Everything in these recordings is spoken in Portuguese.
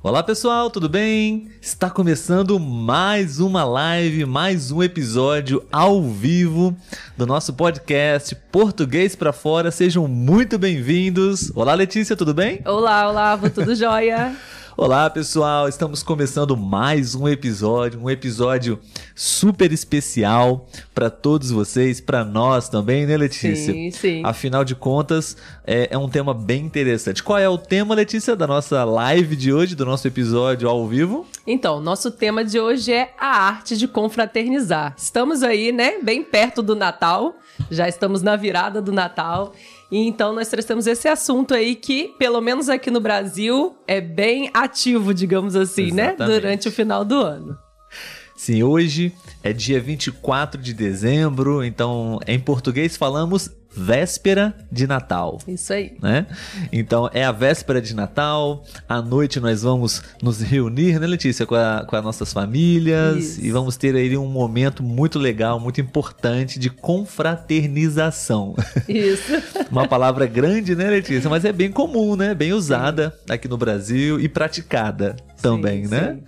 Olá pessoal, tudo bem? Está começando mais uma live, mais um episódio ao vivo do nosso podcast Português para Fora. Sejam muito bem-vindos. Olá Letícia, tudo bem? Olá, olá, vou tudo jóia. Olá pessoal, estamos começando mais um episódio, um episódio super especial para todos vocês, para nós também, né, Letícia? Sim, sim. Afinal de contas, é, é, um tema bem interessante. Qual é o tema, Letícia, da nossa live de hoje, do nosso episódio ao vivo? Então, nosso tema de hoje é a arte de confraternizar. Estamos aí, né, bem perto do Natal, já estamos na virada do Natal. E então nós trouxemos esse assunto aí que, pelo menos aqui no Brasil, é bem ativo, digamos assim, né? Exatamente. né? Durante o final do ano. Sim, hoje é dia 24 de dezembro, então em português falamos véspera de Natal. Isso aí. Né? Então é a véspera de Natal, à noite nós vamos nos reunir, né, Letícia, com, a, com as nossas famílias Isso. e vamos ter aí um momento muito legal, muito importante de confraternização. Isso. Uma palavra grande, né, Letícia? Mas é bem comum, né? Bem usada aqui no Brasil e praticada também, sim, né?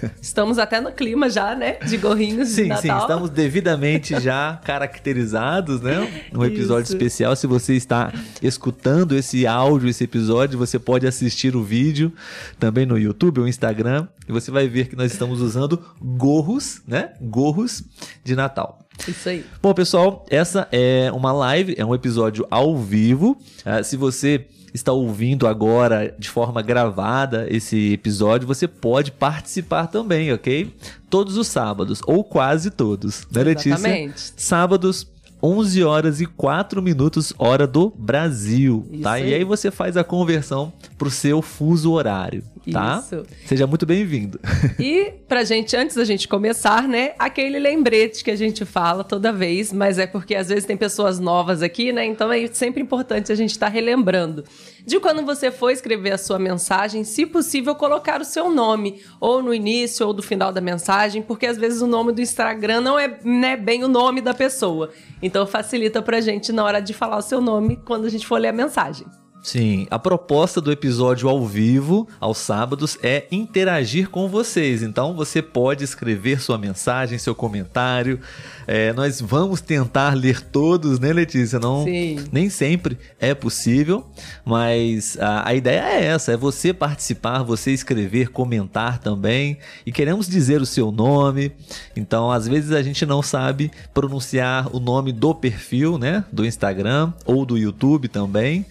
Sim. Estamos até no clima já, né? De gorrinhos sim, de Natal. Sim, estamos devidamente já caracterizados, né? Um episódio Isso. especial. Se você está escutando esse áudio, esse episódio, você pode assistir o vídeo também no YouTube ou Instagram e você vai ver que nós estamos usando gorros, né? Gorros de Natal. Isso aí. Bom, pessoal, essa é uma live, é um episódio ao vivo. Uh, se você está ouvindo agora de forma gravada esse episódio, você pode participar também, ok? Todos os sábados, ou quase todos, né, Letícia? Exatamente. Sábados, 11 horas e 4 minutos, hora do Brasil, Isso tá? aí. E aí você faz a conversão pro seu fuso horário, tá? Isso. Seja muito bem-vindo. E pra gente, antes da gente começar, né, aquele lembrete que a gente fala toda vez, mas é porque às vezes tem pessoas novas aqui, né? Então é sempre importante a gente estar tá relembrando. De quando você for escrever a sua mensagem, se possível, colocar o seu nome, ou no início ou do final da mensagem, porque às vezes o nome do Instagram não é né, bem o nome da pessoa. Então facilita pra gente na hora de falar o seu nome quando a gente for ler a mensagem. Sim, a proposta do episódio ao vivo, aos sábados, é interagir com vocês. Então você pode escrever sua mensagem, seu comentário. É, nós vamos tentar ler todos, né, Letícia? Não, Sim. Nem sempre é possível, mas a, a ideia é essa: é você participar, você escrever, comentar também. E queremos dizer o seu nome. Então, às vezes a gente não sabe pronunciar o nome do perfil, né? Do Instagram ou do YouTube também.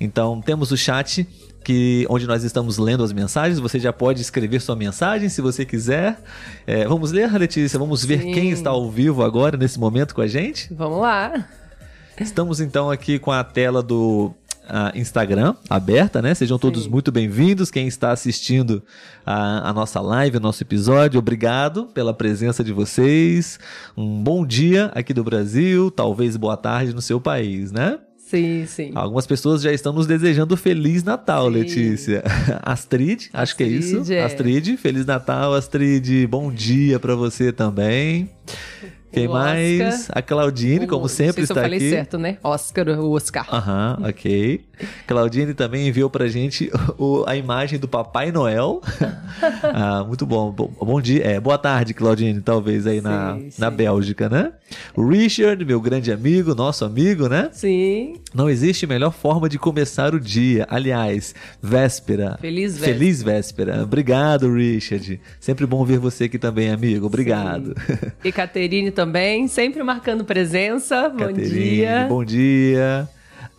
Então temos o chat que onde nós estamos lendo as mensagens. Você já pode escrever sua mensagem se você quiser. É, vamos ler, Letícia. Vamos ver Sim. quem está ao vivo agora nesse momento com a gente. Vamos lá. Estamos então aqui com a tela do uh, Instagram aberta, né? Sejam todos Sim. muito bem-vindos. Quem está assistindo a, a, nossa live, o nosso episódio, obrigado pela presença de vocês. Um bom dia aqui do Brasil, talvez boa tarde no seu país, né? Sim, sim. Algumas pessoas já estão nos desejando Feliz Natal, Sim. Letícia. Astrid, acho que é isso. Astrid, é. Astrid, Feliz Natal, Astrid. Bom dia para você também. Quem O mais? Oscar. A Claudine, como O- sempre, não sei se está eu falei aqui. certo, né? Oscar, o Oscar. Aham, ok. Claudine também enviou pra gente o- a imagem do Papai Noel. ah, muito bom. Bom, bom dia. É, boa tarde, Claudine, talvez aí na, Sim, na sim. Bélgica, né? O Richard, meu grande amigo, nosso amigo, né? Sim. Não existe melhor forma de começar o dia. Aliás, véspera. Feliz véspera. Feliz véspera. Obrigado, Richard. Sempre bom ver você aqui também, amigo. Obrigado. E Caterine também, sempre marcando presença. Bom Caterine, dia. Bom dia.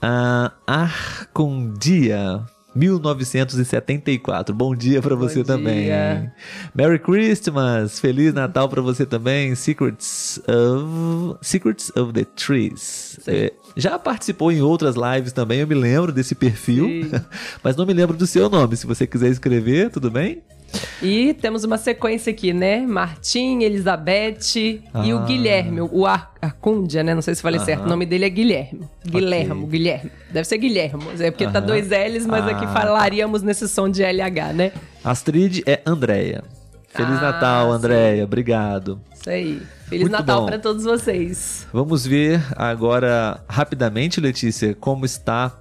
Ah, Arcondia. 1974. Bom dia Bom você dia. também. Merry Christmas. Feliz Natal pra você também. Secrets of Secrets of the Trees. É, já participou em outras lives também, eu me lembro desse perfil, mas não me lembro do seu nome. Se você quiser escrever, tudo bem? E temos uma sequência aqui, né? Martim, Elizabeth e Ah. o Guilherme, o Ar Arcúndia, né? Não sei se falei Aham. certo. O nome dele é Guilherme. Guilhermo, Guilherme. Deve ser Guilhermo. É porque tá Aham. dois L's, mas aqui Ah. falaríamos nesse som de LH, né? Astrid é Andréia. Feliz Ah, Natal, Andréia. Obrigado. Isso aí. Feliz Muito Natal para todos vocês. Vamos ver agora rapidamente, Letícia, como está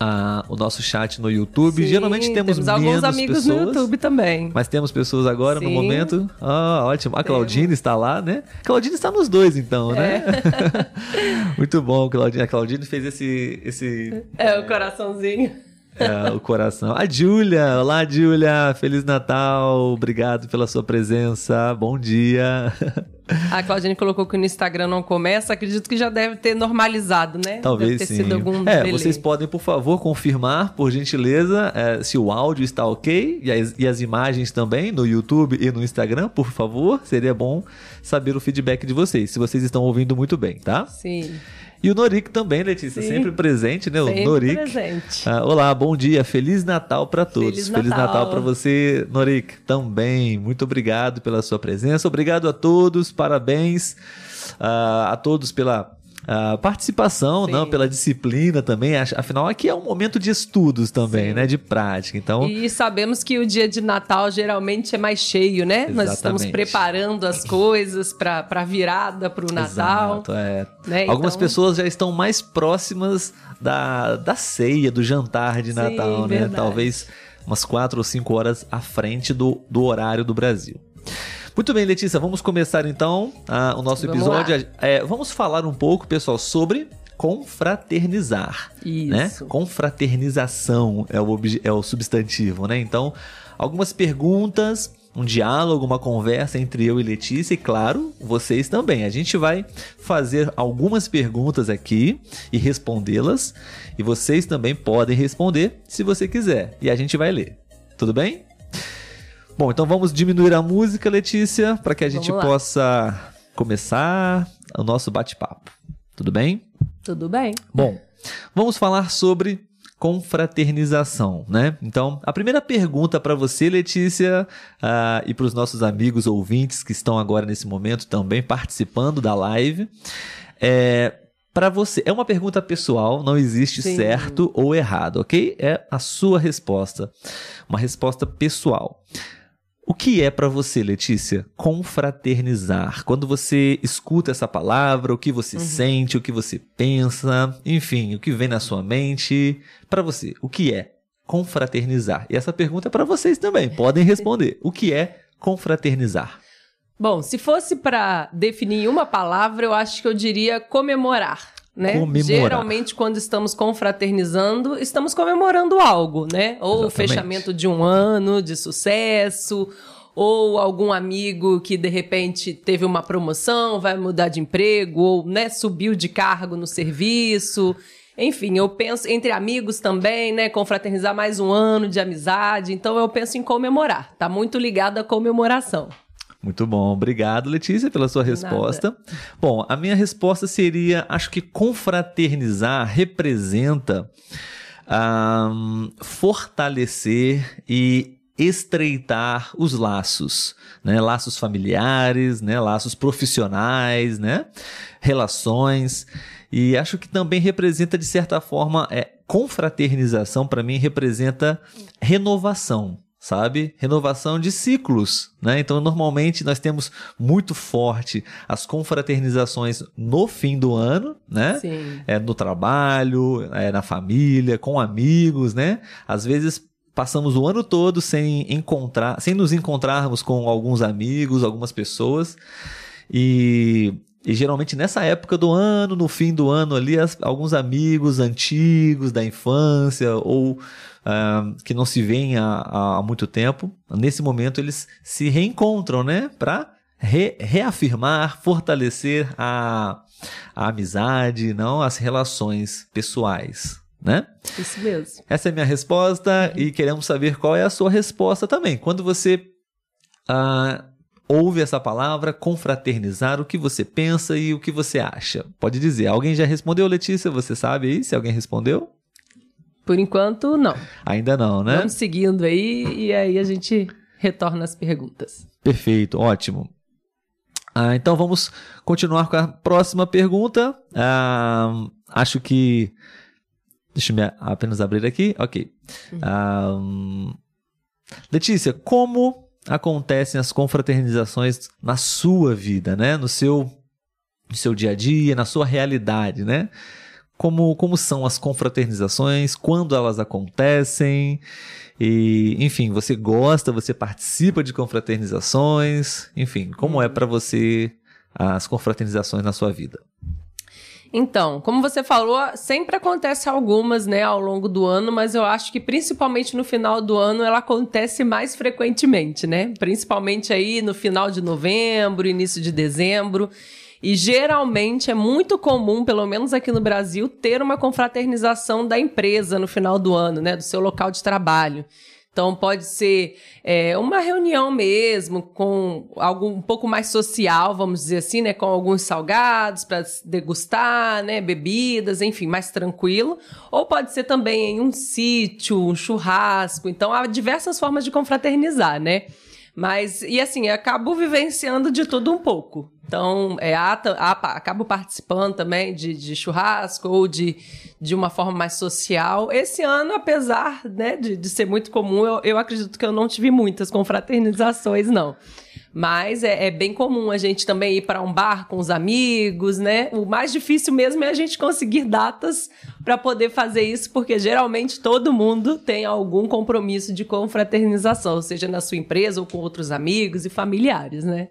a, o nosso chat no YouTube. Sim, Geralmente temos, temos alguns amigos pessoas, no YouTube também. Mas temos pessoas agora Sim. no momento. Ah, ótimo. A Claudine está lá, né? A Claudine está nos dois, então, né? É. Muito bom, Claudine. A Claudine fez esse. esse é, é... o coraçãozinho. É, o coração. A Júlia, olá Júlia, Feliz Natal, obrigado pela sua presença, bom dia. A Claudine colocou que no Instagram não começa, acredito que já deve ter normalizado, né? Talvez deve ter sim. Sido algum é, delay. vocês podem, por favor, confirmar, por gentileza, é, se o áudio está ok e as, e as imagens também no YouTube e no Instagram, por favor, seria bom saber o feedback de vocês, se vocês estão ouvindo muito bem, tá? Sim. E o Norik também, Letícia, Sim. sempre presente, né? Sempre o Norik. presente. Ah, olá, bom dia, Feliz Natal para todos. Feliz Natal, Natal para você, Norik, também. Muito obrigado pela sua presença, obrigado a todos, parabéns uh, a todos pela a participação, Sim. não, pela disciplina também. Afinal, aqui é um momento de estudos também, Sim. né? De prática. Então... E sabemos que o dia de Natal geralmente é mais cheio, né? Exatamente. Nós estamos preparando as coisas para a virada para o Natal. Exato, é. Né? Algumas então... pessoas já estão mais próximas da, da ceia, do jantar de Natal, Sim, né? Verdade. Talvez umas quatro ou cinco horas à frente do, do horário do Brasil. Muito bem, Letícia, vamos começar então uh, o nosso vamos episódio. É, vamos falar um pouco, pessoal, sobre confraternizar. Né? Isso. Né? Confraternização é o, é o substantivo, né? Então, algumas perguntas, um diálogo, uma conversa entre eu e Letícia e, claro, vocês também. A gente vai fazer algumas perguntas aqui e respondê-las. E vocês também podem responder se você quiser. E a gente vai ler. Tudo bem? Bom, então vamos diminuir a música, Letícia, para que a gente possa começar o nosso bate-papo. Tudo bem? Tudo bem. Bom, vamos falar sobre confraternização, né? Então, a primeira pergunta para você, Letícia, uh, e para os nossos amigos ouvintes que estão agora nesse momento também participando da live, é para você. É uma pergunta pessoal, não existe Sim. certo ou errado, ok? É a sua resposta, uma resposta pessoal. O que é para você, Letícia, confraternizar? Quando você escuta essa palavra, o que você uhum. sente, o que você pensa, enfim, o que vem na sua mente? Para você, o que é confraternizar? E essa pergunta é para vocês também, podem responder. O que é confraternizar? Bom, se fosse para definir uma palavra, eu acho que eu diria comemorar né? Comemorar. Geralmente, quando estamos confraternizando, estamos comemorando algo, né? Ou Exatamente. o fechamento de um ano de sucesso, ou algum amigo que de repente teve uma promoção, vai mudar de emprego, ou né, subiu de cargo no serviço. Enfim, eu penso entre amigos também, né? Confraternizar mais um ano de amizade. Então eu penso em comemorar. Tá muito ligado à comemoração. Muito bom. Obrigado, Letícia, pela sua resposta. Nada. Bom, a minha resposta seria: acho que confraternizar representa um, fortalecer e estreitar os laços, né? Laços familiares, né? Laços profissionais, né? Relações. E acho que também representa, de certa forma, é, confraternização para mim representa renovação sabe? Renovação de ciclos, né? Então, normalmente nós temos muito forte as confraternizações no fim do ano, né? Sim. É no trabalho, é na família, com amigos, né? Às vezes passamos o ano todo sem encontrar, sem nos encontrarmos com alguns amigos, algumas pessoas. E e geralmente nessa época do ano, no fim do ano ali, as, alguns amigos antigos da infância ou uh, que não se veem há, há, muito tempo, nesse momento eles se reencontram, né? Para re, reafirmar, fortalecer a, a amizade, não as relações pessoais. Né? Isso mesmo. Essa é a minha resposta uhum. e queremos saber qual é a sua resposta também. Quando você uh, ouve essa palavra, confraternizar, o que você pensa e o que você acha. Pode dizer. Alguém já respondeu, Letícia? Você sabe aí se alguém respondeu? Por enquanto, não. Ainda não, né? Vamos seguindo aí e aí a gente retorna as perguntas. Perfeito, ótimo. Ah, então vamos continuar com a próxima pergunta. Ah, acho que. Deixa eu apenas abrir aqui. Ok. Uhum. Ah, Letícia, como acontecem as confraternizações na sua vida, né? No seu, no seu dia a dia, na sua realidade, né? Como, como são as confraternizações, quando elas acontecem. E, enfim, você gosta, você participa de confraternizações, enfim, como é para você as confraternizações na sua vida? Então, como você falou, sempre acontece algumas, né, ao longo do ano, mas eu acho que principalmente no final do ano ela acontece mais frequentemente, né? Principalmente aí no final de novembro, início de dezembro. E geralmente é muito comum, pelo menos aqui no Brasil, ter uma confraternização da empresa no final do ano, né? Do seu local de trabalho. Então pode ser é, uma reunião mesmo, com algo um pouco mais social, vamos dizer assim, né? Com alguns salgados para degustar, né? Bebidas, enfim, mais tranquilo. Ou pode ser também em um sítio, um churrasco. Então há diversas formas de confraternizar, né? Mas, e assim, acabo vivenciando de tudo um pouco. Então, é, a, a, acabo participando também de, de, churrasco ou de, de uma forma mais social. Esse ano, apesar né, de, de ser muito comum, eu, eu acredito que eu não tive muitas confraternizações, não. Mas é, é, bem comum a gente também ir para um bar com os amigos, né? O mais difícil mesmo é a gente conseguir datas para poder fazer isso, porque geralmente todo mundo tem algum compromisso de confraternização, seja na sua empresa ou com outros amigos e familiares, né?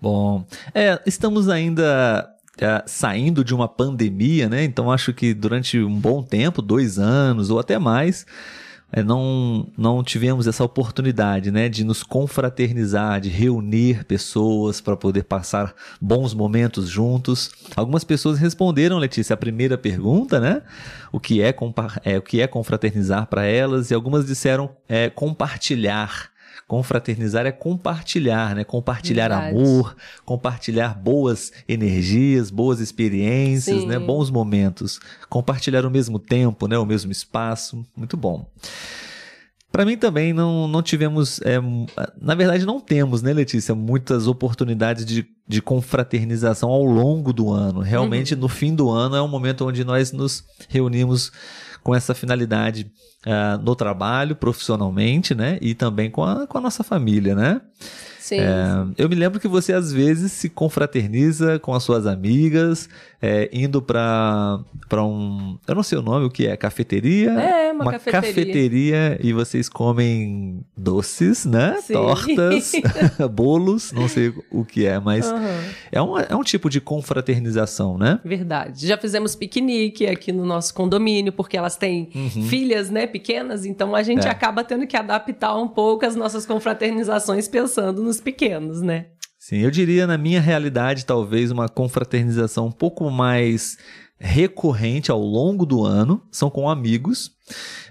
Bom, é, estamos ainda é, saindo de uma pandemia, né? Então acho que durante um bom tempo, dois anos ou até mais, é, não, não tivemos essa oportunidade né, de nos confraternizar, de reunir pessoas para poder passar bons momentos juntos. Algumas pessoas responderam, Letícia, a primeira pergunta, né? O que é, é, o que é confraternizar para elas, e algumas disseram é, compartilhar. Confraternizar é compartilhar, né? Compartilhar Verdade. amor, compartilhar boas energias, boas experiências, né? Bons momentos. Compartilhar o mesmo tempo, né? O mesmo espaço. Muito bom. Para mim também não, não tivemos, é, na verdade não temos, né, Letícia, muitas oportunidades de, de confraternização ao longo do ano. Realmente, uhum. no fim do ano é um momento onde nós nos reunimos com essa finalidade uh, no trabalho, profissionalmente, né? E também com a, com a nossa família, né? Sim. É, eu me lembro que você às vezes se confraterniza com as suas amigas, é, indo para um. Eu não sei o nome, o que é? Cafeteria? É, uma, uma cafeteria. cafeteria. e vocês comem doces, né? Sim. Tortas, bolos, não sei o que é, mas uhum. é, um, é um tipo de confraternização, né? Verdade. Já fizemos piquenique aqui no nosso condomínio, porque elas têm uhum. filhas, né, pequenas, então a gente é. acaba tendo que adaptar um pouco as nossas confraternizações pensando nos pequenos, né? Sim, eu diria na minha realidade talvez uma confraternização um pouco mais recorrente ao longo do ano, são com amigos.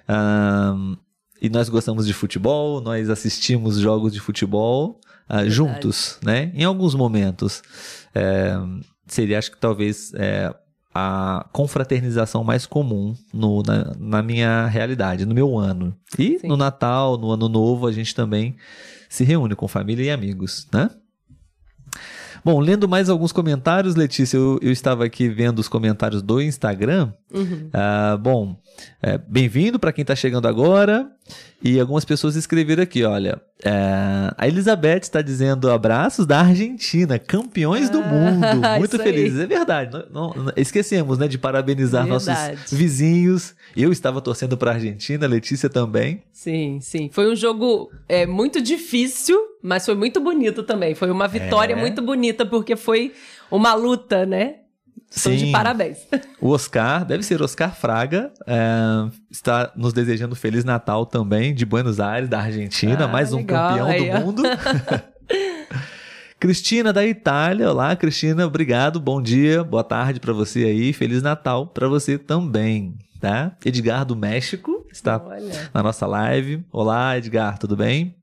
Um, e nós gostamos de futebol, nós assistimos jogos de futebol uh, juntos, né? Em alguns momentos. É, seria, acho que talvez, é, a confraternização mais comum no, na, na, minha realidade, no meu ano. E Sim. no Natal, no Ano Novo, a gente também se reúne com família e amigos, né? Bom, lendo mais alguns comentários, Letícia, eu, eu estava aqui vendo os comentários do Instagram. Uhum. Ah, bom, é, bem-vindo para quem está chegando agora. E algumas pessoas escreveram aqui, olha. É, a Elizabeth está dizendo abraços da Argentina, campeões ah, do mundo. Muito felizes. É verdade. Não, não, esquecemos, né, de parabenizar verdade. nossos vizinhos. Eu estava torcendo para a Argentina, Letícia também. Sim, sim. Foi um jogo é, muito difícil, mas foi muito bonito também. Foi uma vitória é. muito bonita, porque foi uma luta, né? Estão de parabéns. O Oscar, deve ser Oscar Fraga, é, está nos desejando Feliz Natal também, de Buenos Aires, da Argentina, ah, mais um legal, campeão aí, do mundo. Cristina da Itália, olá Cristina, obrigado, bom dia, boa tarde para você aí, Feliz Natal para você também, tá? Edgar do México está Olha. na nossa live, olá Edgar, tudo bem?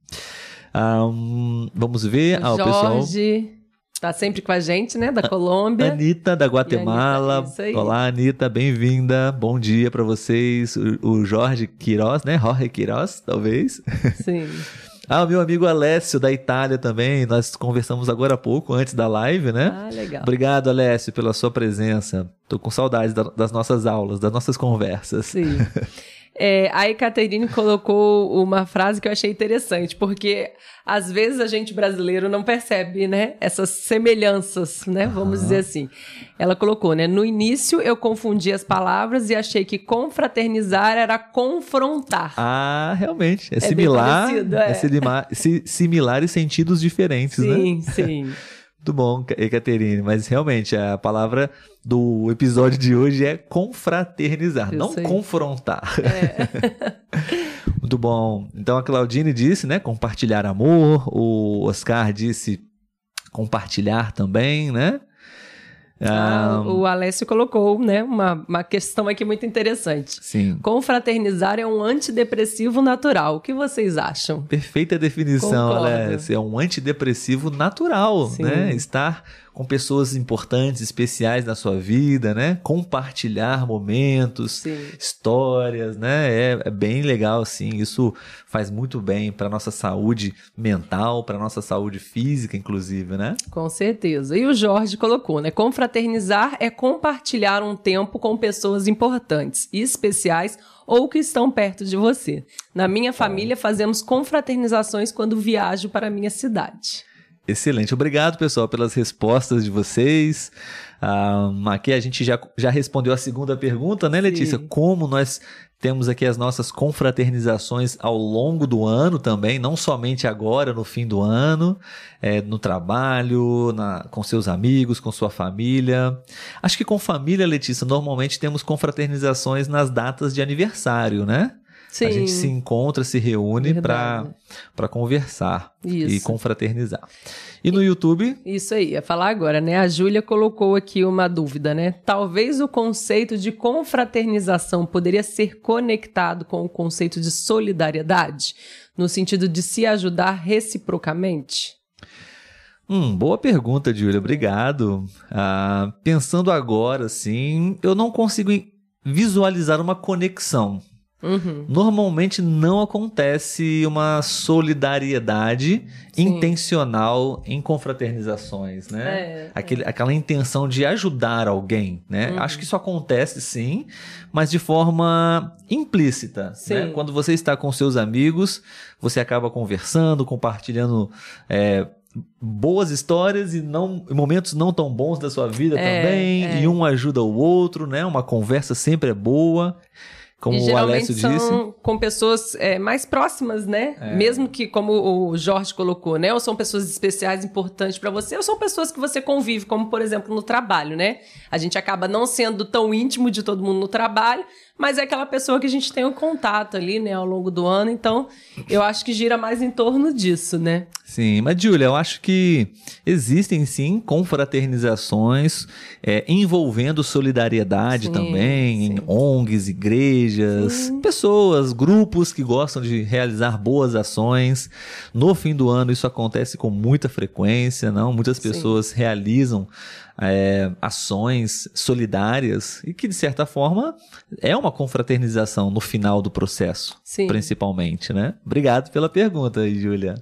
Um, vamos ver, o ah, o Jorge... pessoal... Tá sempre com a gente, né? Da Colômbia. Anitta, da Guatemala. Anitta, Olá, Anitta, bem-vinda. Bom dia para vocês. O, Jorge Queiroz, né? Jorge Queiroz, talvez. Sim. Ah, o meu amigo Alessio da Itália também. Nós conversamos agora há pouco, antes da live, né? Ah, legal. Obrigado, Alessio, pela sua presença. Tô com saudades da, das nossas aulas, das nossas conversas. Sim. É, a Ekaterine colocou uma frase que eu achei interessante, porque às vezes a gente brasileiro não percebe, né, essas semelhanças, né, vamos dizer assim. Ela colocou, né, no início eu confundi as palavras e achei que confraternizar era confrontar. Ah, realmente, é, é similar, parecido, é. é similar, similar e sentidos diferentes, sim, né? Sim, sim. Muito bom, Ekaterine, mas realmente a palavra do episódio de hoje é confraternizar, não confrontar. É. Muito bom. Então a Claudine disse, né, compartilhar amor, o Oscar disse compartilhar também, né? Ah, o Alessio colocou, né, uma, uma questão aqui muito interessante. Sim. Confraternizar é um antidepressivo natural. O que vocês acham? Perfeita definição, Concordo. Alessio. É um antidepressivo natural, Sim. né? Estar com pessoas importantes, especiais na sua vida, né? Compartilhar momentos, sim. histórias, né? É, é, bem legal, sim. Isso faz muito bem para nossa saúde mental, para nossa saúde física, inclusive, né? Com certeza. E o Jorge colocou, né? Confraternizar é compartilhar um tempo com pessoas importantes e especiais ou que estão perto de você. Na minha família, fazemos confraternizações quando viajo para a minha cidade. Excelente. Obrigado, pessoal, pelas respostas de vocês. Ah, aqui a gente já, já respondeu a segunda pergunta, né, Letícia? Sim. Como nós temos aqui as nossas confraternizações ao longo do ano também, não somente agora, no fim do ano, é, no trabalho, na, com seus amigos, com sua família. Acho que com família, Letícia, normalmente temos confraternizações nas datas de aniversário, né? Sim. A gente se encontra, se reúne para conversar Isso. e confraternizar. E no YouTube? Isso aí, ia falar agora, né? A Júlia colocou aqui uma dúvida, né? Talvez o conceito de confraternização poderia ser conectado com o conceito de solidariedade, no sentido de se ajudar reciprocamente? Hum, boa pergunta, Júlia. Obrigado. Ah, pensando agora, sim, eu não consigo visualizar uma conexão Uhum. Normalmente não acontece uma solidariedade Sim. intencional em confraternizações, né? É, Aquele, é. Aquela intenção de ajudar alguém, né? Uhum. Acho que isso acontece sim, mas de forma implícita. Né? Quando você está com seus amigos, você acaba conversando, compartilhando. É, boas histórias e não momentos não tão bons da sua vida é, também é. e um ajuda o outro, né? Uma conversa sempre é boa. Como e o Alessio são disse. com pessoas é, mais próximas, né? É. Mesmo que, como o Jorge colocou, né? Ou são pessoas especiais, importantes para você, ou são pessoas que você convive, como por exemplo no trabalho, né? A gente acaba não sendo tão íntimo de todo mundo no trabalho, mas é aquela pessoa que a gente tem um contato ali, né, ao longo do ano. Então, eu acho que gira mais em torno disso, né? Sim, mas Júlia, eu acho que existem sim confraternizações é, envolvendo solidariedade sim, também, sim. em ONGs, igrejas, sim. pessoas, grupos que gostam de realizar boas ações. No fim do ano, isso acontece com muita frequência, não? Muitas pessoas realizam é, ações solidárias e que, de certa forma, é uma confraternização no final do processo, Sim. principalmente, né? Obrigado pela pergunta aí, Júlia.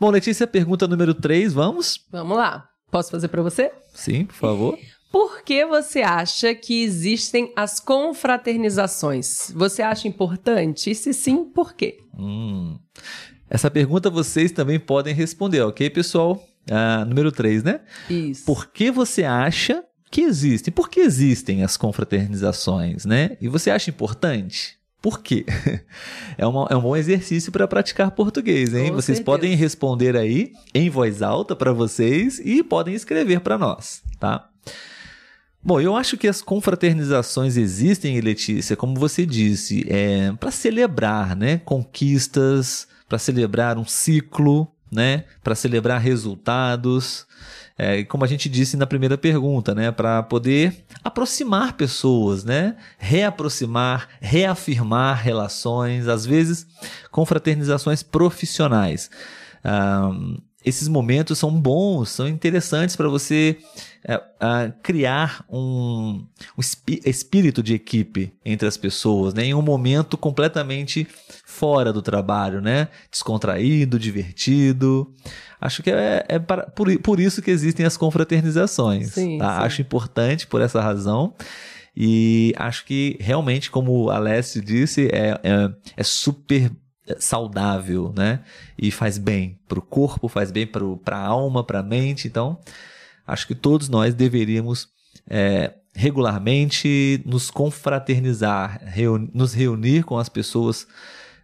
Bom, Letícia, pergunta número 3, vamos? Vamos lá. Posso fazer para você? Sim, por favor. Por que você acha que existem as confraternizações? Você acha importante? E se sim, por quê? Hum. Essa pergunta vocês também podem responder, ok, pessoal? Ah, número 3, né? Isso. Por que você acha que existem? Por que existem as confraternizações, né? E você acha importante? Por quê? É, uma, é um bom exercício para praticar português, hein? Com vocês certeza. podem responder aí em voz alta para vocês e podem escrever para nós, tá? Bom, eu acho que as confraternizações existem, Letícia, como você disse, é, para celebrar né, conquistas, para celebrar um ciclo, né, para celebrar resultados, é, como a gente disse na primeira pergunta, né, para poder aproximar pessoas, né, reaproximar, reafirmar relações, às vezes confraternizações profissionais. Ah, esses momentos são bons, são interessantes para você uh, criar um, um espírito de equipe entre as pessoas, né? em um momento completamente fora do trabalho, né? descontraído, divertido. Acho que é, é para, por, por isso que existem as confraternizações. Sim, tá? sim. Acho importante por essa razão. E acho que realmente, como a Alessio disse, é, é, é super saudável, né? E faz bem para o corpo, faz bem para a alma, para a mente. Então, acho que todos nós deveríamos é, regularmente nos confraternizar, reuni nos reunir com as pessoas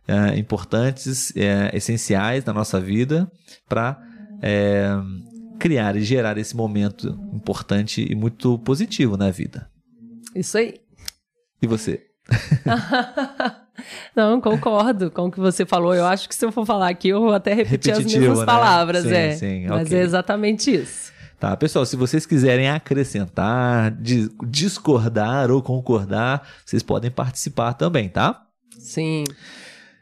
é, importantes, é, essenciais na nossa vida, para é, criar e gerar esse momento importante e muito positivo na vida. Isso aí. E você? Não, concordo com o que você falou. Eu acho que se eu for falar aqui, eu vou até repetir as mesmas né? palavras. Sim, é. Sim, Mas okay. é exatamente isso. Tá, pessoal, se vocês quiserem acrescentar, discordar ou concordar, vocês podem participar também, tá? Sim.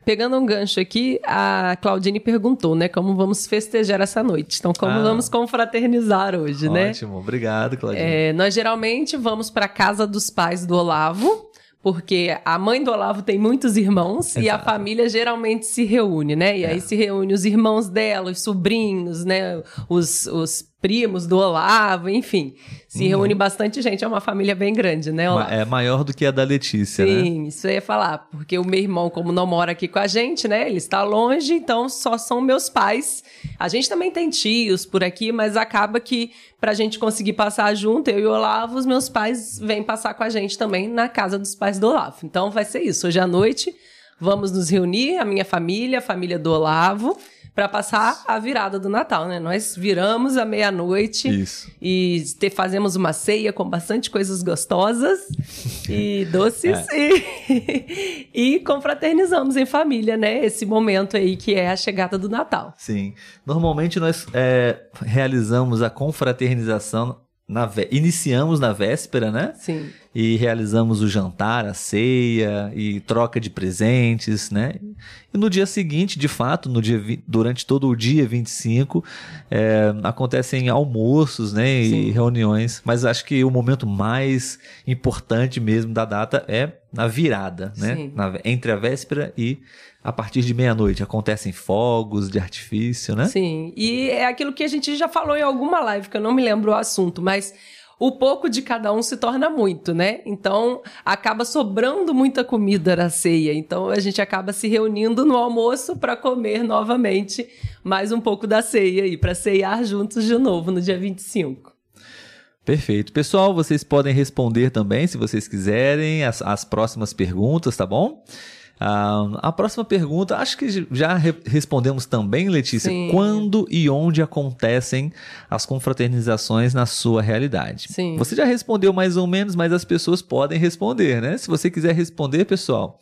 Pegando um gancho aqui, a Claudine perguntou, né, como vamos festejar essa noite. Então, como ah, vamos confraternizar hoje, ótimo. né? Ótimo, obrigado, Claudine. É, nós geralmente vamos para casa dos pais do Olavo, porque a mãe do Olavo tem muitos irmãos Exato. e a família geralmente se reúne, né? E é. aí se reúne os irmãos dela, os sobrinhos, né? Os, os primos do Olavo, enfim. Se uhum. reúne bastante gente, é uma família bem grande, né, Olavo? É maior do que a da Letícia, Sim, né? Sim, isso eu ia falar, porque o meu irmão, como não mora aqui com a gente, né, ele está longe, então só são meus pais. A gente também tem tios por aqui, mas acaba que pra gente conseguir passar junto, eu e o Olavo, os meus pais vêm passar com a gente também na casa dos pais do Olavo. Então vai ser isso, hoje à noite vamos nos reunir, a minha família, a família do Olavo, para passar a virada do Natal, né? Nós viramos à meia-noite e te, fazemos uma ceia com bastante coisas gostosas e doces é. e, e confraternizamos em família, né? Esse momento aí que é a chegada do Natal. Sim. Normalmente nós é, realizamos a confraternização na iniciamos na véspera, né? Sim. E realizamos o jantar, a ceia e troca de presentes, né? E no dia seguinte, de fato, no dia durante todo o dia 25, é, acontecem almoços, né? Sim. E reuniões. Mas acho que o momento mais importante mesmo da data é na virada, né? Na, entre a véspera e a partir de meia-noite acontecem fogos de artifício, né? Sim, e é aquilo que a gente já falou em alguma live, que eu não me lembro o assunto, mas o pouco de cada um se torna muito, né? Então acaba sobrando muita comida na ceia. Então a gente acaba se reunindo no almoço para comer novamente mais um pouco da ceia e para ceiar juntos de novo no dia 25. Perfeito. Pessoal, vocês podem responder também, se vocês quiserem, as, as próximas perguntas, tá bom? Uh, a próxima pergunta, acho que já re respondemos também, Letícia. Sim. Quando e onde acontecem as confraternizações na sua realidade? Sim. Você já respondeu mais ou menos, mas as pessoas podem responder, né? Se você quiser responder, pessoal,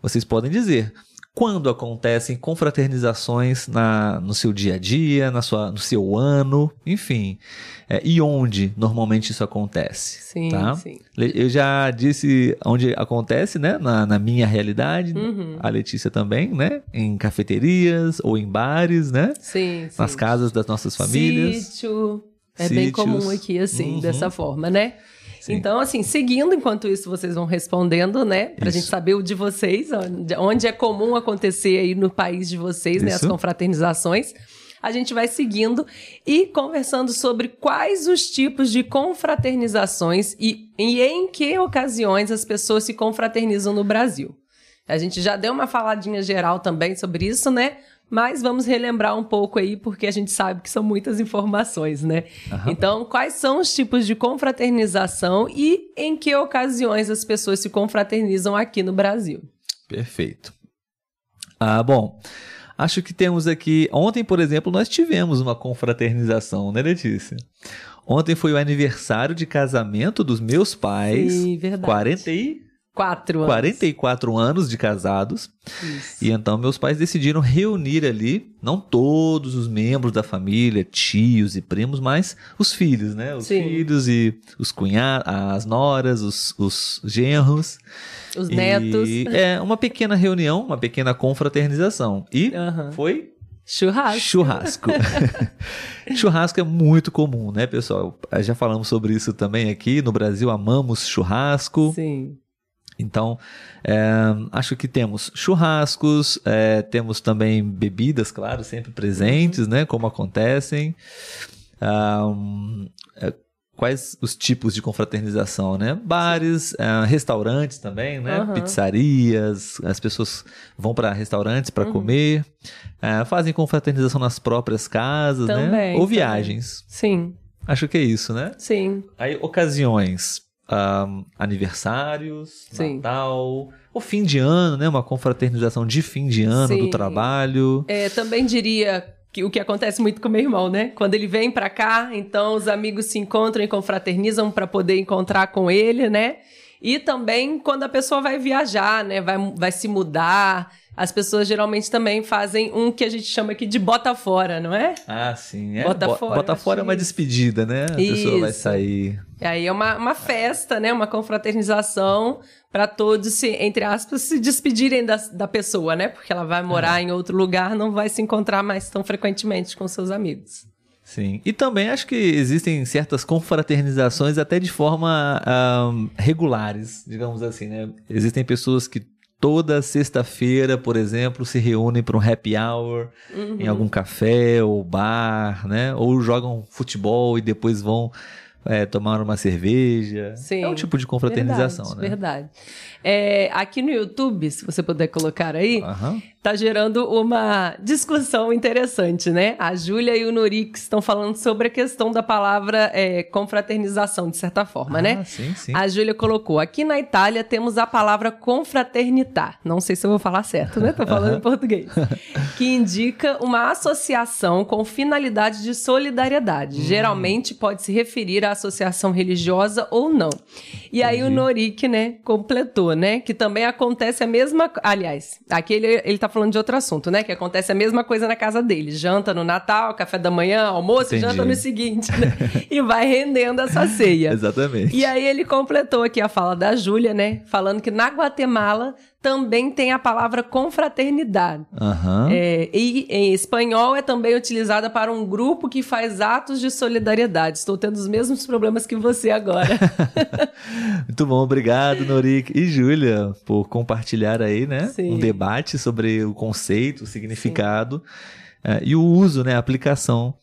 vocês podem dizer quando acontecem confraternizações na, no seu dia a dia, na sua, no seu ano, enfim. É, e onde normalmente isso acontece. Sim, tá? sim. Eu já disse onde acontece, né? Na, na minha realidade. Uhum. A Letícia também, né? Em cafeterias ou em bares, né? Sim, Nas sim. casas das nossas famílias. Sítio. É Sítios. bem comum aqui, assim, uhum. dessa forma, né? Sim. Então, assim, seguindo enquanto isso vocês vão respondendo, né? Pra isso. gente saber o de vocês, onde, onde, é comum acontecer aí no país de vocês, isso. né? As confraternizações. A gente vai seguindo e conversando sobre quais os tipos de confraternizações e, e em que ocasiões as pessoas se confraternizam no Brasil. A gente já deu uma faladinha geral também sobre isso, né? Mas vamos relembrar um pouco aí, porque a gente sabe que são muitas informações, né? Uhum. Então, quais são os tipos de confraternização e em que ocasiões as pessoas se confraternizam aqui no Brasil? Perfeito. Ah, bom. Acho que temos aqui. Ontem, por exemplo, nós tivemos uma confraternização, né, Letícia? Ontem foi o aniversário de casamento dos meus pais. Sim, verdade. 40 e 44 anos. 44 anos de casados. Isso. E então meus pais decidiram reunir ali, não todos os membros da família, tios e primos, mas os filhos, né? Os Sim. filhos e os cunhados, as noras, os, os genros. Os e netos. É uma pequena reunião, uma pequena confraternização. E uhum. foi Churrasco. Churrasco. churrasco é muito comum, né, pessoal? Já falamos sobre isso também aqui. No Brasil, amamos churrasco. Sim. Então, é, acho que temos churrascos, é, temos também bebidas, claro, sempre presentes, né? Como acontecem. Um, é, quais os tipos de confraternização, né? Bares, uh, restaurantes também, né? Uhum. Pizzarias, as pessoas vão para restaurantes para uhum. comer, uh, fazem confraternização nas próprias casas, né? também, né? Ou viagens. Também. Sim. Acho que é isso, né? Sim. Aí, ocasiões. Um, aniversários, Sim. Natal, o fim de ano, né? Uma confraternização de fim de ano Sim. do trabalho. É, também diria que o que acontece muito com meu irmão, né? Quando ele vem para cá, então os amigos se encontram e confraternizam para poder encontrar com ele, né? E também quando a pessoa vai viajar, né? Vai, vai se mudar. As pessoas geralmente também fazem um que a gente chama aqui de bota fora, não é? Ah, sim. É. Bota fora. Bota fora é uma despedida, né? A isso. pessoa vai sair. E aí é uma, uma festa, né? Uma confraternização para todos se, entre aspas, se despedirem da, da pessoa, né? Porque ela vai morar é. em outro lugar, não vai se encontrar mais tão frequentemente com seus amigos. Sim. E também acho que existem certas confraternizações até de forma um, regulares, digamos assim, né? Existem pessoas que toda sexta-feira, por exemplo, se reúnem para um happy hour uhum. em algum café ou bar, né? Ou jogam futebol e depois vão é, tomar uma cerveja. Sim. É um tipo de confraternização, verdade, né? Verdade. É, aqui no YouTube, se você puder colocar aí, uhum. Tá gerando uma discussão interessante, né? A Júlia e o Norix estão falando sobre a questão da palavra é, confraternização, de certa forma, né? ah, né? Sim, sim. A Júlia colocou: aqui na Itália temos a palavra confraternitar. Não sei se eu vou falar certo, né? Tô falando em português. Que indica uma associação com finalidade de solidariedade. Hum. Geralmente pode se referir à associação religiosa ou não. E Entendi. aí o Norik, né, completou, né, que também acontece a mesma, aliás, aqui ele, ele tá falando de outro assunto, né, que acontece a mesma coisa na casa dele, janta no Natal, café da manhã, almoço, Entendi. janta no seguinte, né, e vai rendendo essa ceia. Exatamente. E aí ele completou aqui a fala da Júlia, né, falando que na Guatemala também tem a palavra confraternidade. Uhum. É, e em espanhol é também utilizada para um grupo que faz atos de solidariedade. Estou tendo os mesmos problemas que você agora. Muito bom, obrigado, Norik e Júlia, por compartilhar aí, né? Sim. Um debate sobre o conceito, o significado é, e o uso, né? A aplicação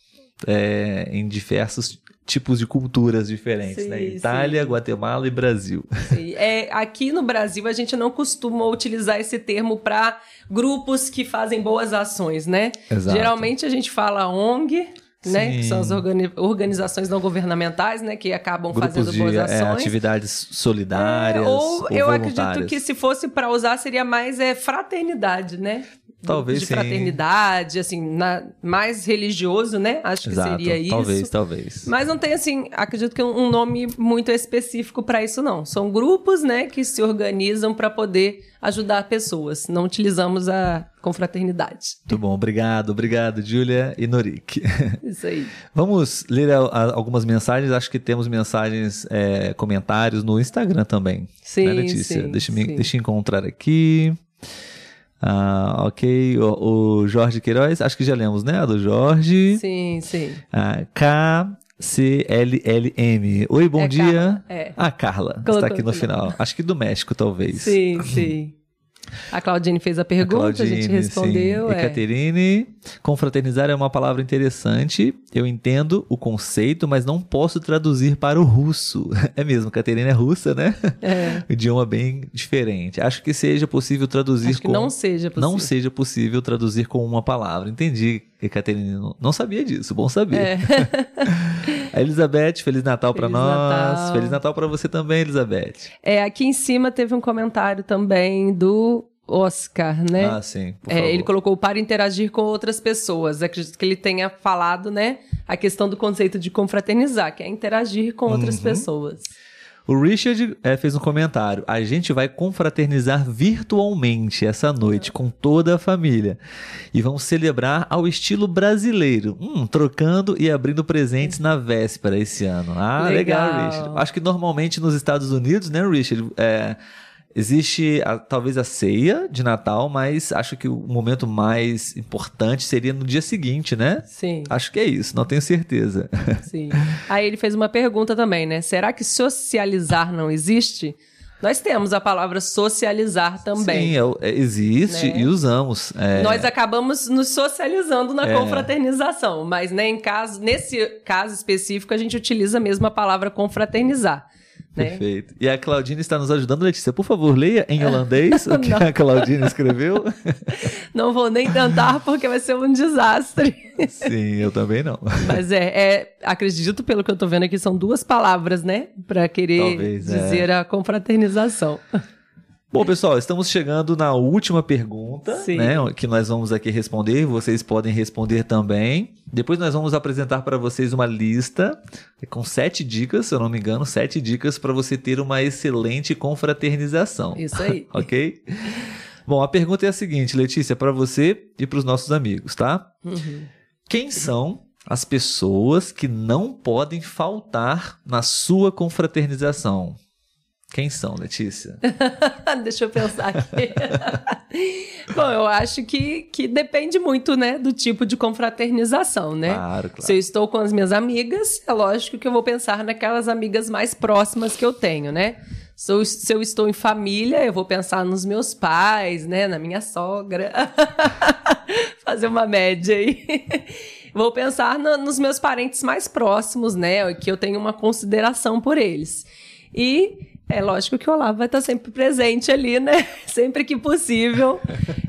é, em diversos tipos de culturas diferentes, sim, né? Itália, sim. Guatemala e Brasil. Sim. É, aqui no Brasil a gente não costuma utilizar esse termo para grupos que fazem boas ações, né? Exato. Geralmente a gente fala ONG, né? Que são as organi organizações não governamentais, né? Que acabam Grupos fazendo de, boas é, ações. É, atividades solidárias. É, ou, ou, eu acredito que se fosse para usar seria mais é, fraternidade, né? Talvez de sim. fraternidade, assim, na, mais religioso, né? Acho Exato, que seria isso. Talvez, talvez. Mas não tem, assim, acredito que um nome muito específico para isso, não. São grupos, né, que se organizam para poder ajudar pessoas. Não utilizamos a confraternidade. Muito bom, obrigado, obrigado, Júlia e Norik. Isso aí. Vamos ler a, a, algumas mensagens. Acho que temos mensagens, é, comentários no Instagram também. Sim, né, Letícia? sim, deixa, sim. Me, deixa eu encontrar aqui. Ah, ok. O, o, Jorge Queiroz, acho que já lemos, né? A do Jorge. Sim, sim. Ah, K. C-L-L-M. Oi, bom é dia. Carla. É. A Carla Colocou está aqui no final. Acho que do México, talvez. Sim, sim. A Claudine fez a pergunta, a, Claudine, a gente respondeu. Sim. É. Caterine, confraternizar é uma palavra interessante. Eu entendo o conceito, mas não posso traduzir para o russo. É mesmo, Caterine é russa, né? É. O idioma bem diferente. Acho que seja possível traduzir Acho que com... não seja possível. Não seja possível traduzir com uma palavra. Entendi, Caterine. Não sabia disso, bom saber. É. a Elizabeth, Feliz Natal para nós. Natal. Feliz Natal para você também, Elizabeth. É, aqui em cima teve um comentário também do Oscar, né? Ah, sim. É, ele colocou para interagir com outras pessoas. Acredito que ele tenha falado, né? A questão do conceito de confraternizar, que é interagir com outras Uhum. pessoas. O Richard é, fez um comentário. A gente vai confraternizar virtualmente essa noite com toda a família. E vamos celebrar ao estilo brasileiro. Hum, trocando e abrindo presentes na véspera esse ano. Ah, legal, Legal. Richard. Acho que normalmente nos Estados Unidos, né, Richard? É, existe a- talvez a ceia de Natal, mas acho que o momento mais importante seria no dia seguinte, né? Sim, Acho que é isso, não tenho certeza. sim. Aí ele fez uma pergunta também, né? Será que socializar não existe? Nós temos a palavra socializar também. Sim, é, é, existe né? e usamos. É... Nós acabamos nos socializando na é. confraternização, mas né, em caso, nesse caso específico a gente utiliza mesmo a palavra confraternizar. Né? Perfeito. E a Claudine está nos ajudando, Letícia. Por favor, leia em holandês o que a Claudine escreveu. Não vou nem tentar, porque vai ser um desastre. Sim, eu também não. Mas é, é acredito, pelo que eu estou vendo aqui, são duas palavras, né? Para querer Talvez, é. dizer é. a confraternização. Bom, pessoal, estamos chegando na última pergunta, Sim. né, que nós vamos aqui responder. Vocês podem responder também. Depois nós vamos apresentar para vocês uma lista com sete dicas, se eu não me engano, sete dicas para você ter uma excelente confraternização. Isso aí. ok? Bom, a pergunta é a seguinte, Letícia, para você e para os nossos amigos, tá? Uhum. Quem são as pessoas que não podem faltar na sua confraternização? Quem são, Letícia? Deixa eu pensar aqui. Bom, eu acho que, que depende muito, né, do tipo de confraternização, né? Claro, claro. Se eu estou com as minhas amigas, é lógico que eu vou pensar naquelas amigas mais próximas que eu tenho, né? Se eu, se eu estou em família, eu vou pensar nos meus pais, né, na minha sogra. Fazer uma média aí. vou pensar no, nos meus parentes mais próximos, né, que eu tenho uma consideração por eles. E é lógico que o Olavo vai estar sempre presente ali, né? Sempre que possível.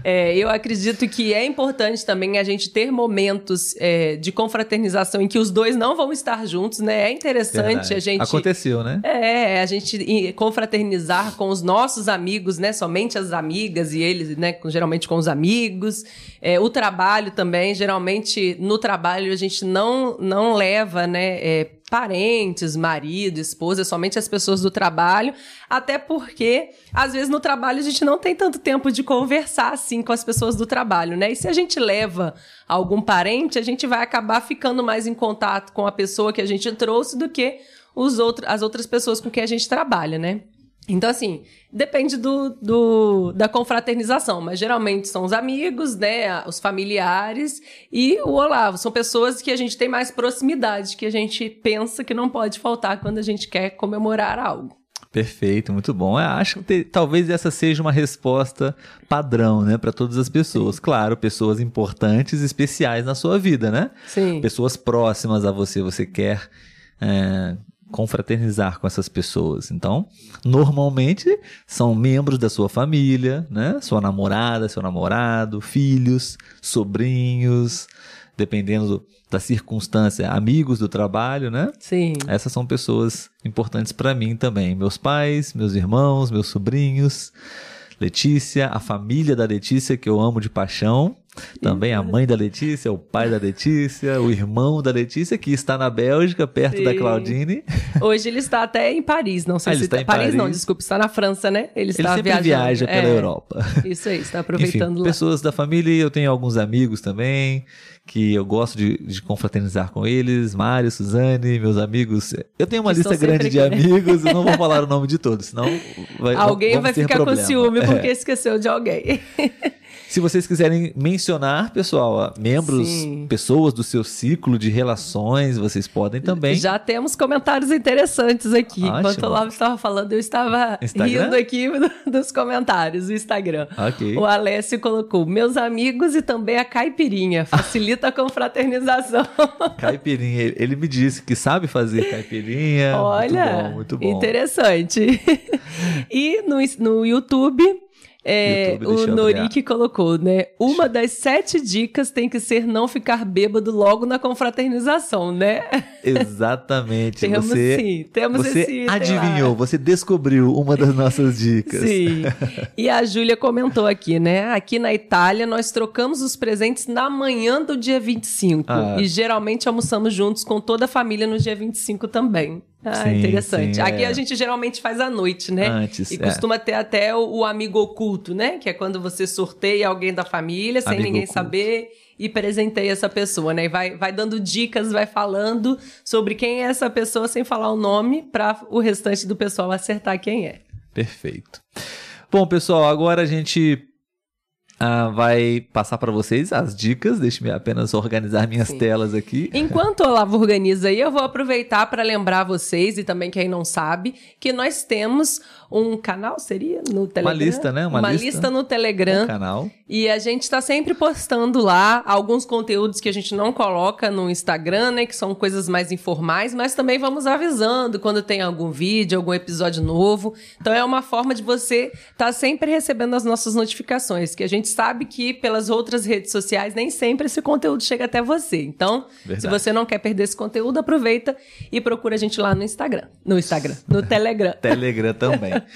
É, eu acredito que é importante também a gente ter momentos é, de confraternização em que os dois não vão estar juntos, né? É interessante Verdade. a gente. Aconteceu, né? É, a gente confraternizar com os nossos amigos, né? Somente as amigas e eles, né? Geralmente com os amigos. É, o trabalho também, geralmente no trabalho a gente não, não leva, né? Parentes, marido, esposa, somente as pessoas do trabalho, até porque às vezes no trabalho a gente não tem tanto tempo de conversar assim com as pessoas do trabalho, né? E se a gente leva algum parente, a gente vai acabar ficando mais em contato com a pessoa que a gente trouxe do que os outros, as outras pessoas com quem a gente trabalha, né? Então, assim, depende do, do, da confraternização, mas geralmente são os amigos, né, os familiares e o Olavo. São pessoas que a gente tem mais proximidade, que a gente pensa que não pode faltar quando a gente quer comemorar algo. Perfeito, muito bom. Eu acho que talvez essa seja uma resposta padrão, né, para todas as pessoas. Sim. Claro, pessoas importantes, especiais na sua vida, né? Sim. Pessoas próximas a você, você quer é, confraternizar com essas pessoas. Então, normalmente são membros da sua família, né? Sua namorada, seu namorado, filhos, sobrinhos, dependendo da circunstância, amigos do trabalho, né? Sim. Essas são pessoas importantes para mim também, meus pais, meus irmãos, meus sobrinhos. Letícia, a família da Letícia, que eu amo de paixão. Também a mãe da Letícia, o pai da Letícia, o irmão da Letícia, que está na Bélgica, perto Sim. da Claudine. Hoje ele está até em Paris, não sei ah, se está em Paris, Paris. não, desculpa, está na França, né? Ele está ele sempre viajando. viaja pela é. Europa. Isso aí, está aproveitando Enfim, lá. Pessoas da família, eu tenho alguns amigos também que eu gosto de, de, confraternizar com eles, Mário, Suzane, meus amigos. Eu tenho uma lista grande de amigos, eu não vou falar o nome de todos, senão vai, Alguém vai ficar problema. com ciúme porque é. esqueceu de alguém. Se vocês quiserem mencionar, pessoal, membros, Sim. pessoas do seu ciclo de relações, vocês podem também. Já temos comentários interessantes aqui. Ótimo. Enquanto o Lavo estava falando, eu estava Instagram? rindo aqui dos comentários do Instagram. Okay. O Alessio colocou: meus amigos e também a caipirinha. Facilita a confraternização. Caipirinha. Ele me disse que sabe fazer caipirinha. Olha, muito bom, muito bom. Interessante. e no, no YouTube é, o Norik colocou, né? Uma das sete dicas tem que ser não ficar bêbado logo na confraternização, né? Exatamente. temos você, sim, temos você esse. Adivinhou, você descobriu uma das nossas dicas. Sim. E a Júlia comentou aqui, né? Aqui na Itália, nós trocamos os presentes na manhã do dia 25. Ah. E geralmente almoçamos juntos com toda a família no dia 25 também. Ah, sim, interessante. Sim, Aqui é. a gente geralmente faz à noite, né? Antes, e é. costuma ter até o, o, amigo oculto, né? Que é quando você sorteia alguém da família sem amigo ninguém oculto. saber e presenteia essa pessoa, né? E vai, vai dando dicas, vai falando sobre quem é essa pessoa sem falar o nome para o restante do pessoal acertar quem é. Perfeito. Bom, pessoal, agora a gente ah, vai passar para vocês as dicas. Deixe-me apenas organizar minhas Sim. telas aqui. Enquanto o Olavo organiza aí, eu vou aproveitar para lembrar vocês e também quem não sabe que nós temos um canal, seria? No Telegram? lista, né? Uma lista. lista no Telegram. O canal. E a gente está sempre postando lá alguns conteúdos que a gente não coloca no Instagram, né? Que são coisas mais informais, mas também vamos avisando quando tem algum vídeo, algum episódio novo. Então é uma forma de você estar sempre recebendo as nossas notificações, que a gente sabe que pelas outras redes sociais nem sempre esse conteúdo chega até você. Então, Verdade. se você não quer perder esse conteúdo, aproveita e procura a gente lá no Instagram. No Instagram, no Telegram. Telegram também.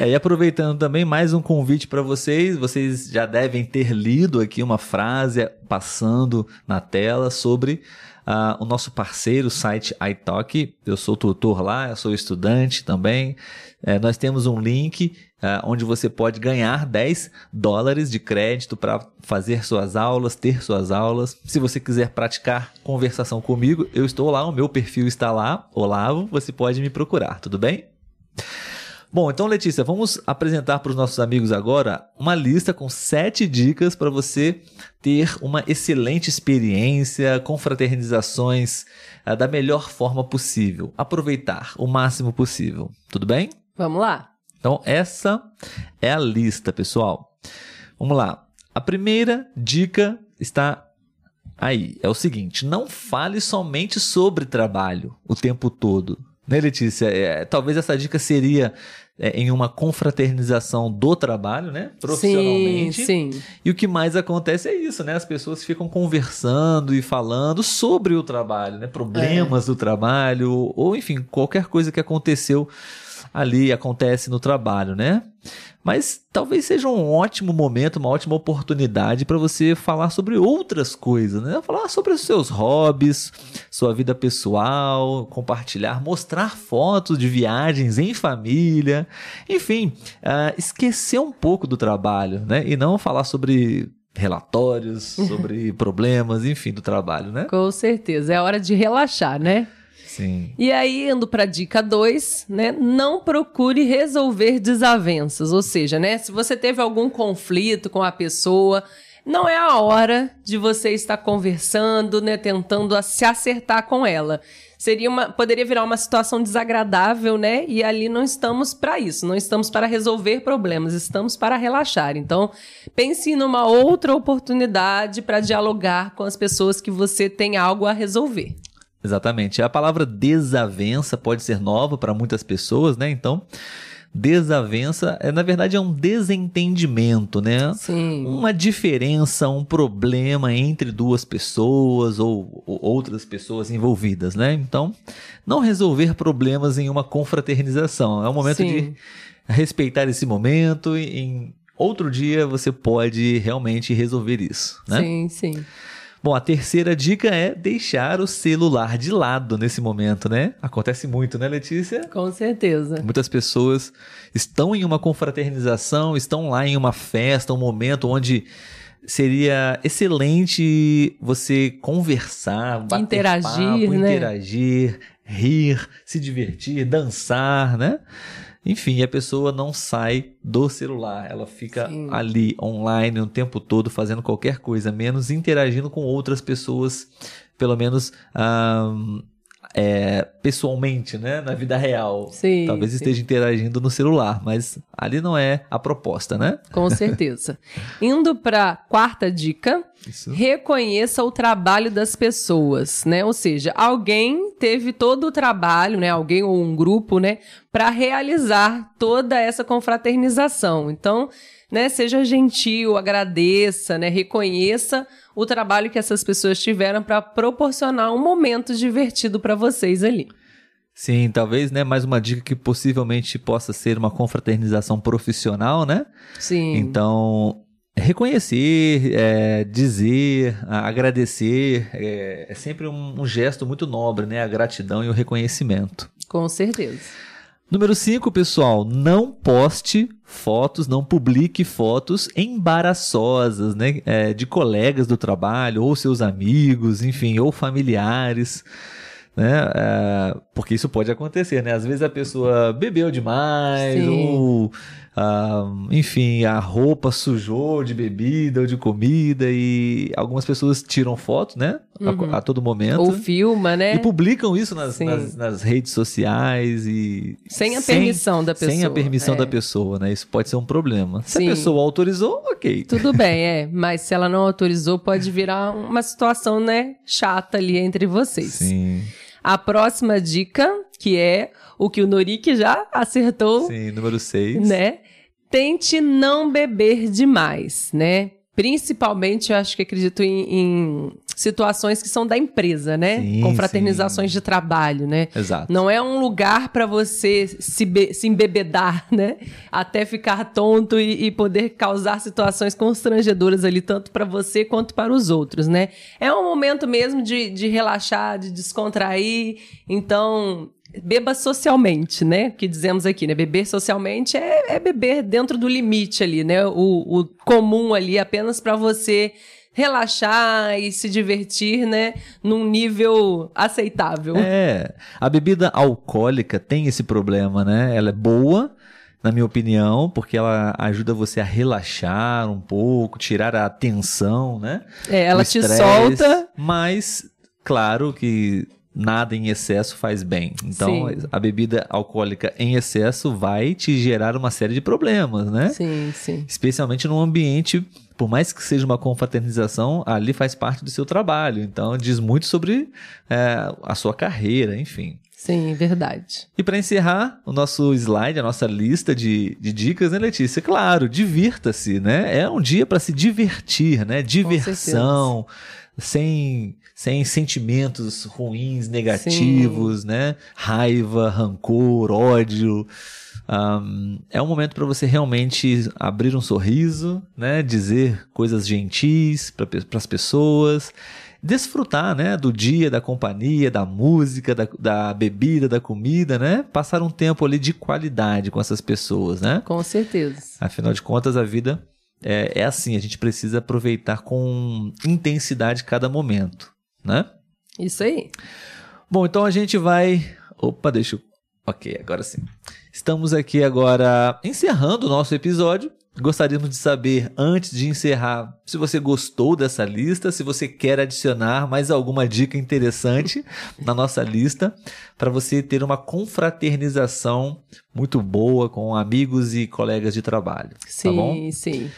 É, e aproveitando também mais um convite para vocês, vocês já devem ter lido aqui uma frase passando na tela sobre ah, o nosso parceiro, o site iTalk. Eu sou tutor lá, eu sou estudante também. É, nós temos um link ah, onde você pode ganhar 10 dólares de crédito para fazer suas aulas, ter suas aulas. Se você quiser praticar conversação comigo, eu estou lá, o meu perfil está lá, Olavo, você pode me procurar, tudo bem? Bom, então Letícia, vamos apresentar para os nossos amigos agora uma lista com sete dicas para você ter uma excelente experiência com fraternizações ah, da melhor forma possível. Aproveitar o máximo possível. Tudo bem? Vamos lá? Então, essa é a lista, pessoal. Vamos lá. A primeira dica está aí. É o seguinte: não fale somente sobre trabalho o tempo todo. Né, Letícia? É, talvez essa dica seria é, em uma confraternização do trabalho, né? Profissionalmente. Sim, sim. E o que mais acontece é isso, né? As pessoas ficam conversando e falando sobre o trabalho, né? Problemas do trabalho, ou enfim, qualquer coisa que aconteceu ali acontece no trabalho, né? Mas talvez seja um ótimo momento, uma ótima oportunidade para você falar sobre outras coisas, né? Falar sobre os seus hobbies, sua vida pessoal, compartilhar, mostrar fotos de viagens em família, enfim, uh, esquecer um pouco do trabalho, né? E não falar sobre relatórios, sobre problemas, enfim, do trabalho, né? Com certeza. É hora de relaxar, né? Sim. E aí, indo para dica 2, né? Não procure resolver desavenças. Ou seja, né? Se você teve algum conflito com a pessoa, não é a hora de você estar conversando, né? Tentando se acertar com ela. Seria uma, poderia virar uma situação desagradável, né? E ali não estamos para isso, não estamos para resolver problemas, estamos para relaxar. Então, pense numa outra oportunidade para dialogar com as pessoas que você tem algo a resolver. Exatamente. A palavra desavença pode ser nova para muitas pessoas, né? Então, desavença é na verdade é um desentendimento, né? Sim. Uma diferença, um problema entre duas pessoas ou, ou outras pessoas envolvidas, né? Então, não resolver problemas em uma confraternização. É o momento Sim. de respeitar esse momento e em outro dia você pode realmente resolver isso, né? Sim, sim. Bom, a terceira dica é deixar o celular de lado nesse momento, né? Acontece muito, né, Letícia? Com certeza. Muitas pessoas estão em uma confraternização, estão lá em uma festa, um momento onde seria excelente você conversar, bater Interagir, papo, né? interagir, rir, se divertir, dançar, né? Enfim, a pessoa não sai do celular, ela fica Sim. ali online o tempo todo fazendo qualquer coisa, menos interagindo com outras pessoas, pelo menos é, pessoalmente, né? Na vida real. Sim, Talvez sim. esteja interagindo no celular, mas ali não é a proposta, né? Com certeza. Indo para quarta dica, Isso. reconheça o trabalho das pessoas, né? Ou seja, alguém teve todo o trabalho, né? Alguém ou um grupo, né? Para realizar toda essa confraternização. Então, né? Seja gentil, agradeça, né? Reconheça o trabalho que essas pessoas tiveram para proporcionar um momento divertido para vocês ali. Sim, talvez, né? Mais uma dica que possivelmente possa ser uma confraternização profissional, né? Sim. Então, reconhecer, é, dizer, agradecer, é, é sempre um, um gesto muito nobre, né? A gratidão e o reconhecimento. Com certeza. Número 5, pessoal, não poste fotos, não publique fotos embaraçosas, né? É, de colegas do trabalho, ou seus amigos, enfim, ou familiares. Né? É, porque isso pode acontecer, né? Às vezes a pessoa bebeu demais, Sim. ou Enfim, a roupa sujou de bebida ou de comida e algumas pessoas tiram foto, né? Uhum. A, a, todo momento. Ou filma, né? E publicam isso nas, nas, nas redes sociais e. Sem a sem, permissão da pessoa. Sem a permissão é. da pessoa, né? Isso pode ser um problema. Se Sim. a pessoa autorizou, ok. Tudo bem, é. Mas se ela não autorizou, pode virar uma situação, né, chata ali entre vocês. Sim. A próxima dica, que é o que o Norik já acertou. Sim, número 6. Né? Tente não beber demais, né? Principalmente, eu acho que acredito em, em situações que são da empresa, né? Sim, Confraternizações sim. de trabalho, né? Exato. Não é um lugar para você se, se embebedar, né? Até ficar tonto e, e poder causar situações constrangedoras ali, tanto para você quanto para os outros, né? É um momento mesmo de, de relaxar, de descontrair. Então, beba socialmente, né? Que dizemos aqui, né? Beber socialmente é, é beber dentro do limite ali, né? O, o comum ali, apenas para você relaxar e se divertir, né, num nível aceitável. É, a bebida alcoólica tem esse problema, né? Ela é boa, na minha opinião, porque ela ajuda você a relaxar um pouco, tirar a tensão, né? É, ela te solta, mas claro que nada em excesso faz bem. Então, sim. a bebida alcoólica em excesso vai te gerar uma série de problemas, né? Sim, sim. Especialmente num ambiente, por mais que seja uma confraternização, ali faz parte do seu trabalho. Então, diz muito sobre é, a sua carreira, enfim. Sim, verdade. E para encerrar o nosso slide, a nossa lista de, de dicas, né, Letícia? Claro, divirta-se, né? É um dia para se divertir, né? Diversão, sem sem sentimentos ruins, negativos, Sim. né? Raiva, rancor, ódio. Um, é um momento para você realmente abrir um sorriso, né? Dizer coisas gentis para as pessoas, desfrutar, né? Do dia, da companhia, da música, da, da bebida, da comida, né? Passar um tempo ali de qualidade com essas pessoas, né? Com certeza. Afinal de contas, a vida é, é assim, a gente precisa aproveitar com intensidade cada momento né? Isso aí. Bom, então a gente vai. Opa, deixa eu. Ok, agora sim. Estamos aqui agora encerrando o nosso episódio. Gostaríamos de saber, antes de encerrar, se você gostou dessa lista, se você quer adicionar mais alguma dica interessante na nossa lista, para você ter uma confraternização muito boa com amigos e colegas de trabalho. Tá sim, tá bom? sim.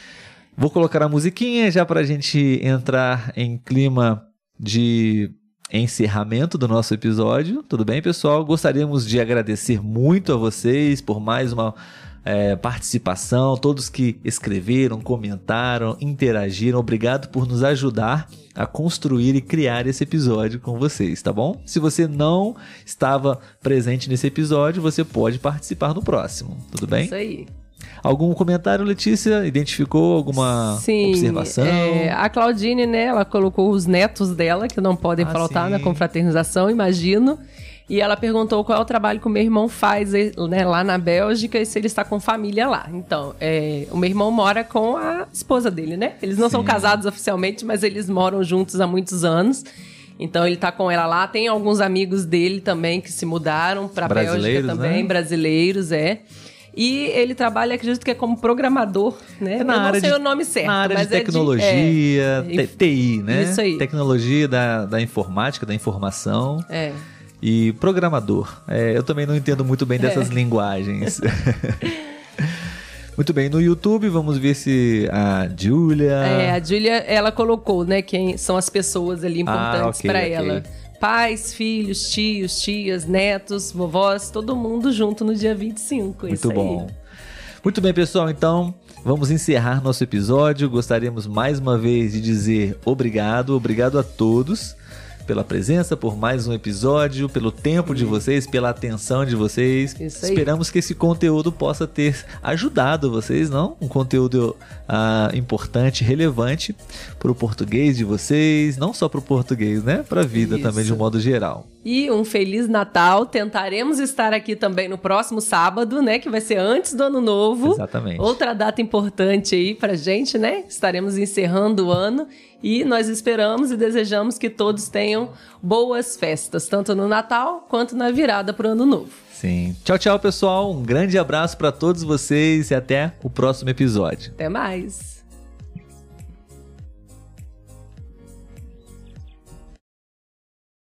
Vou colocar a musiquinha já para a gente entrar em clima de encerramento do nosso episódio. Tudo bem, pessoal? Gostaríamos de agradecer muito a vocês por mais uma é, participação, todos que escreveram, comentaram, interagiram. Obrigado por nos ajudar a construir e criar esse episódio com vocês, tá bom? Se você não estava presente nesse episódio, você pode participar no próximo, tudo bem? Isso aí. Algum comentário, Letícia? Identificou alguma sim, observação? É, a Claudine, né, ela colocou os netos dela, que não podem ah, faltar sim. na confraternização, imagino. E ela perguntou qual é o trabalho que o meu irmão faz né, lá na Bélgica e se ele está com família lá. Então, é, o meu irmão mora com a esposa dele, né? Eles não Sim. são casados oficialmente, mas eles moram juntos há muitos anos. Então ele tá com ela lá. Tem alguns amigos dele também que se mudaram para Bélgica também, né? brasileiros, é. E ele trabalha, acredito que é como programador, né? É na Eu área não sei de, o nome certo. Na área de tecnologia, é de, é, TI, né? Isso aí. Tecnologia da, da informática, da informação. É. E programador. É, eu também não entendo muito bem dessas é. linguagens. Muito bem, no YouTube vamos ver se a Julia. É, a Julia, ela colocou, né, quem são as pessoas ali importantes ah, okay, para okay. ela pais, filhos, tios, tias, netos, vovós, todo mundo junto no dia 25. É Muito bom. Aí. Muito bem, pessoal, então vamos encerrar nosso episódio. Gostaríamos mais uma vez de dizer obrigado, obrigado a todos pela presença, por mais um episódio, pelo tempo de vocês, pela atenção de vocês. Esperamos que esse conteúdo possa ter ajudado vocês, não? Um conteúdo uh, importante, relevante para o português de vocês, não só para o português, né? Para a vida Isso. também de um modo geral. e um feliz Natal. Tentaremos estar aqui também no próximo sábado, né, que vai ser antes do Ano Novo. Exatamente. Outra data importante aí pra gente, né? Estaremos encerrando o ano e nós esperamos e desejamos que todos tenham boas festas, tanto no Natal quanto na virada pro Ano Novo. Sim. Tchau, tchau, pessoal. Um grande abraço para todos vocês e até o próximo episódio. Até mais.